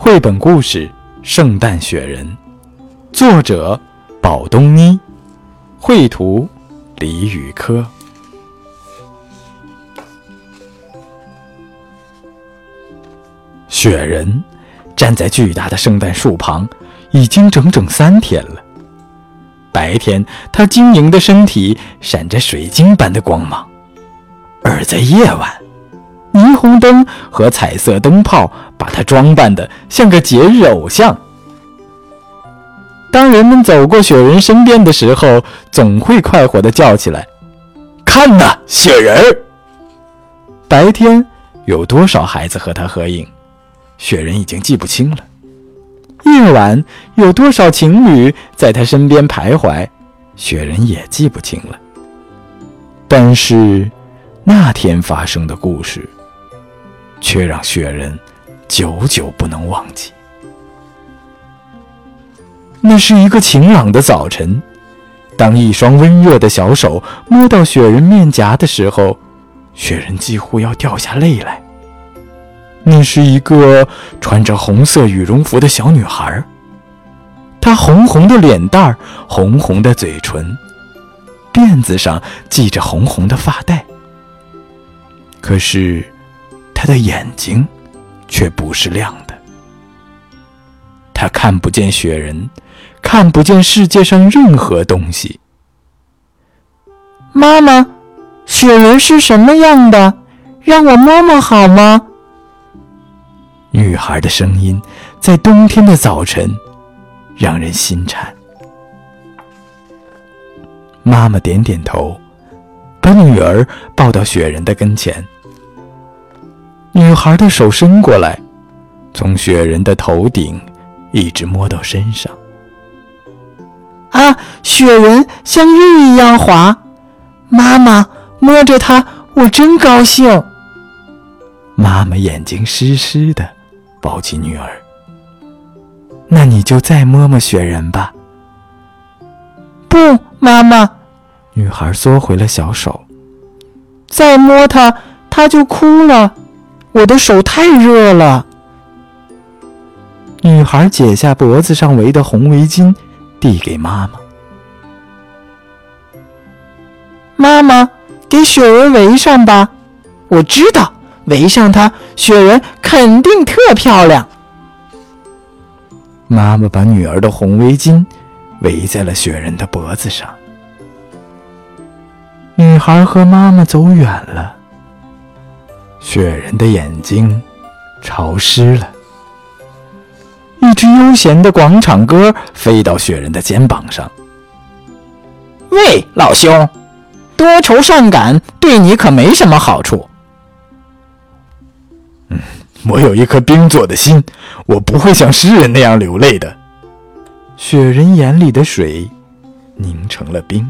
绘本故事《圣诞雪人》，作者宝东妮，绘图李宇科。雪人站在巨大的圣诞树旁，已经整整三天了。白天，他晶莹的身体闪着水晶般的光芒；而在夜晚，霓虹灯和彩色灯泡把他装扮的像个节日偶像。当人们走过雪人身边的时候，总会快活地叫起来：“看呐，雪人！”白天有多少孩子和他合影，雪人已经记不清了。夜晚有多少情侣在他身边徘徊，雪人也记不清了。但是，那天发生的故事，却让雪人久久不能忘记。那是一个晴朗的早晨，当一双温热的小手摸到雪人面颊的时候，雪人几乎要掉下泪来。那是一个穿着红色羽绒服的小女孩，她红红的脸蛋儿，红红的嘴唇，辫子上系着红红的发带。可是，她的眼睛却不是亮的。他看不见雪人，看不见世界上任何东西。妈妈，雪人是什么样的？让我摸摸好吗？女孩的声音在冬天的早晨让人心颤。妈妈点点头，把女儿抱到雪人的跟前。女孩的手伸过来，从雪人的头顶一直摸到身上。啊，雪人像玉一样滑，妈妈摸着它，我真高兴。妈妈眼睛湿湿的。抱起女儿，那你就再摸摸雪人吧。不，妈妈，女孩缩回了小手。再摸它，它就哭了。我的手太热了。女孩解下脖子上围的红围巾，递给妈妈。妈妈，给雪人围上吧。我知道。围上它，雪人肯定特漂亮。妈妈把女儿的红围巾围在了雪人的脖子上。女孩和妈妈走远了，雪人的眼睛潮湿了。一只悠闲的广场歌飞到雪人的肩膀上。喂，老兄，多愁善感对你可没什么好处。嗯我有一颗冰做的心，我不会像诗人那样流泪的。雪人眼里的水凝成了冰。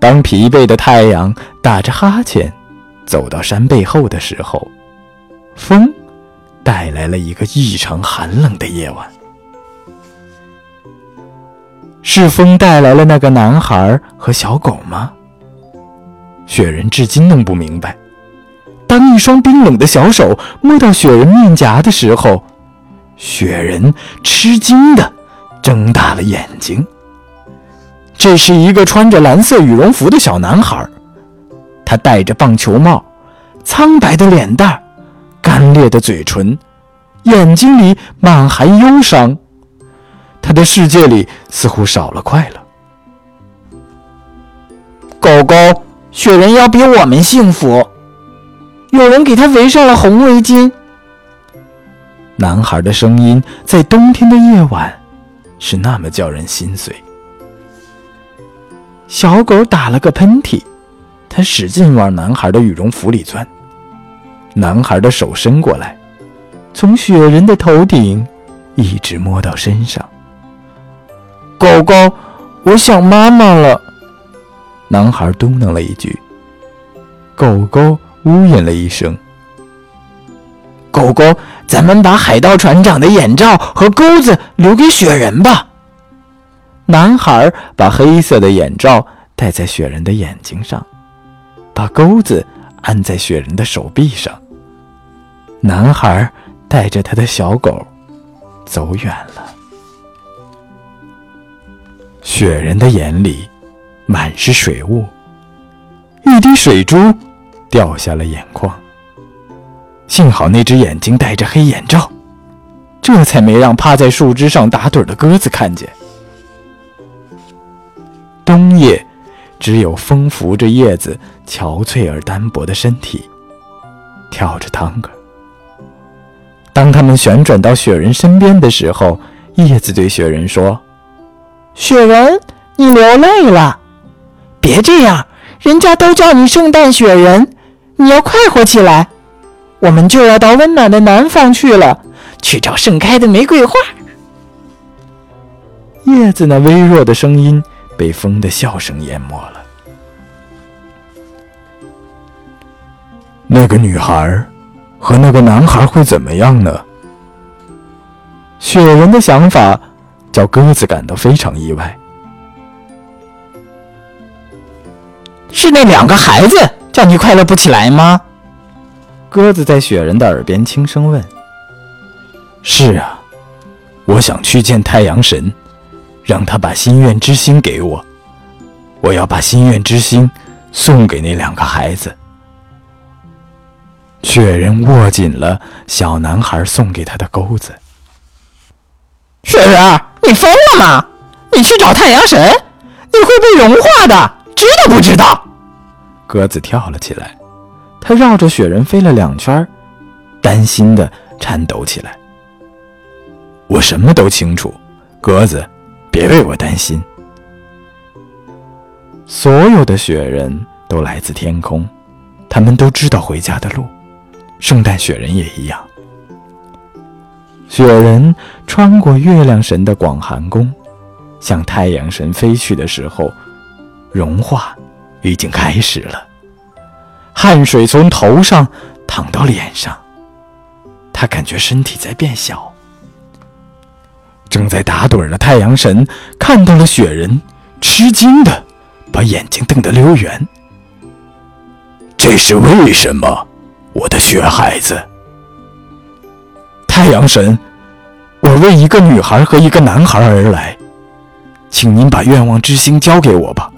当疲惫的太阳打着哈欠走到山背后的时候，风带来了一个异常寒冷的夜晚。是风带来了那个男孩和小狗吗？雪人至今弄不明白。当一双冰冷的小手摸到雪人面颊的时候，雪人吃惊的睁大了眼睛。这是一个穿着蓝色羽绒服的小男孩，他戴着棒球帽，苍白的脸蛋，干裂的嘴唇，眼睛里满含忧伤。他的世界里似乎少了快乐。狗狗，雪人要比我们幸福。有人给他围上了红围巾。男孩的声音在冬天的夜晚是那么叫人心碎。小狗打了个喷嚏，它使劲往男孩的羽绒服里钻。男孩的手伸过来，从雪人的头顶一直摸到身上。狗狗，我想妈妈了。男孩嘟囔了一句。狗狗。呜咽了一声。狗狗，咱们把海盗船长的眼罩和钩子留给雪人吧。男孩把黑色的眼罩戴在雪人的眼睛上，把钩子安在雪人的手臂上。男孩带着他的小狗走远了。雪人的眼里满是水雾，一滴水珠掉下了眼眶。幸好那只眼睛戴着黑眼罩，这才没让趴在树枝上打盹的鸽子看见。冬夜，只有风拂着叶子憔悴而单薄的身体，跳着探戈。当他们旋转到雪人身边的时候，叶子对雪人说：“雪人，你流泪了，别这样，人家都叫你圣诞雪人，你要快活起来。”我们就要到温暖的南方去了，去找盛开的玫瑰花。叶子那微弱的声音被风的笑声淹没了。那个女孩和那个男孩会怎么样呢？雪人的想法叫鸽子感到非常意外。是那两个孩子叫你快乐不起来吗？鸽子在雪人的耳边轻声问：“是啊，我想去见太阳神，让他把心愿之星给我。我要把心愿之星送给那两个孩子。”雪人握紧了小男孩送给他的钩子。雪人，你疯了吗？你去找太阳神，你会被融化的，知道不知道？鸽子跳了起来。它绕着雪人飞了两圈，担心的颤抖起来。我什么都清楚，鸽子，别为我担心。所有的雪人都来自天空，他们都知道回家的路。圣诞雪人也一样。雪人穿过月亮神的广寒宫，向太阳神飞去的时候，融化已经开始了。汗水从头上淌到脸上，他感觉身体在变小。正在打盹的太阳神看到了雪人，吃惊的把眼睛瞪得溜圆。这是为什么，我的雪孩子？太阳神，我为一个女孩和一个男孩而来，请您把愿望之星交给我吧。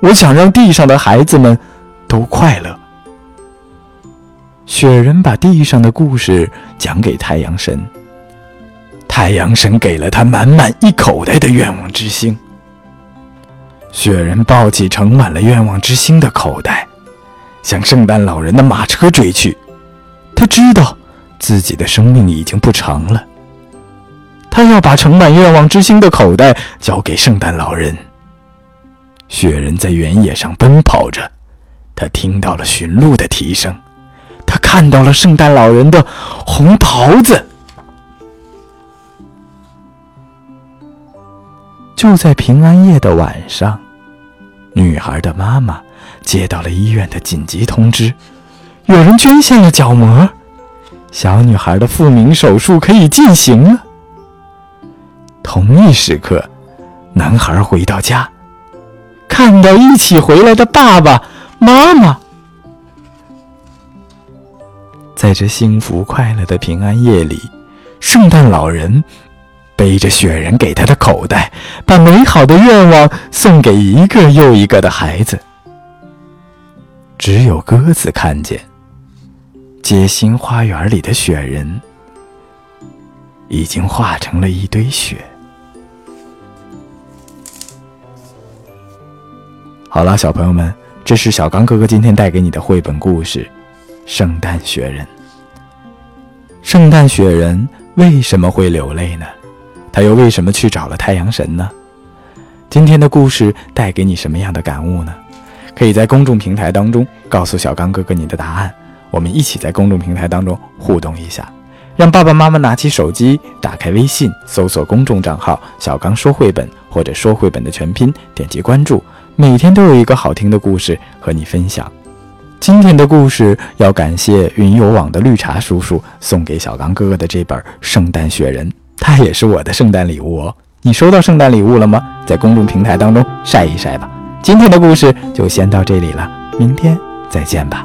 我想让地上的孩子们。都快乐。雪人把地上的故事讲给太阳神，太阳神给了他满满一口袋的愿望之星。雪人抱起盛满了愿望之星的口袋，向圣诞老人的马车追去。他知道自己的生命已经不长了，他要把盛满愿望之星的口袋交给圣诞老人。雪人在原野上奔跑着。他听到了驯鹿的蹄声，他看到了圣诞老人的红袍子。就在平安夜的晚上，女孩的妈妈接到了医院的紧急通知，有人捐献了角膜，小女孩的复明手术可以进行了。同一时刻，男孩回到家，看到一起回来的爸爸。妈妈，在这幸福快乐的平安夜里，圣诞老人背着雪人给他的口袋，把美好的愿望送给一个又一个的孩子。只有鸽子看见，街心花园里的雪人已经化成了一堆雪。好了，小朋友们。这是小刚哥哥今天带给你的绘本故事《圣诞雪人》。圣诞雪人为什么会流泪呢？他又为什么去找了太阳神呢？今天的故事带给你什么样的感悟呢？可以在公众平台当中告诉小刚哥哥你的答案，我们一起在公众平台当中互动一下，让爸爸妈妈拿起手机，打开微信，搜索公众账号“小刚说绘本”或者“说绘本”的全拼，点击关注。每天都有一个好听的故事和你分享。今天的故事要感谢云游网的绿茶叔叔送给小刚哥哥的这本《圣诞雪人》，它也是我的圣诞礼物哦。你收到圣诞礼物了吗？在公众平台当中晒一晒吧。今天的故事就先到这里了，明天再见吧。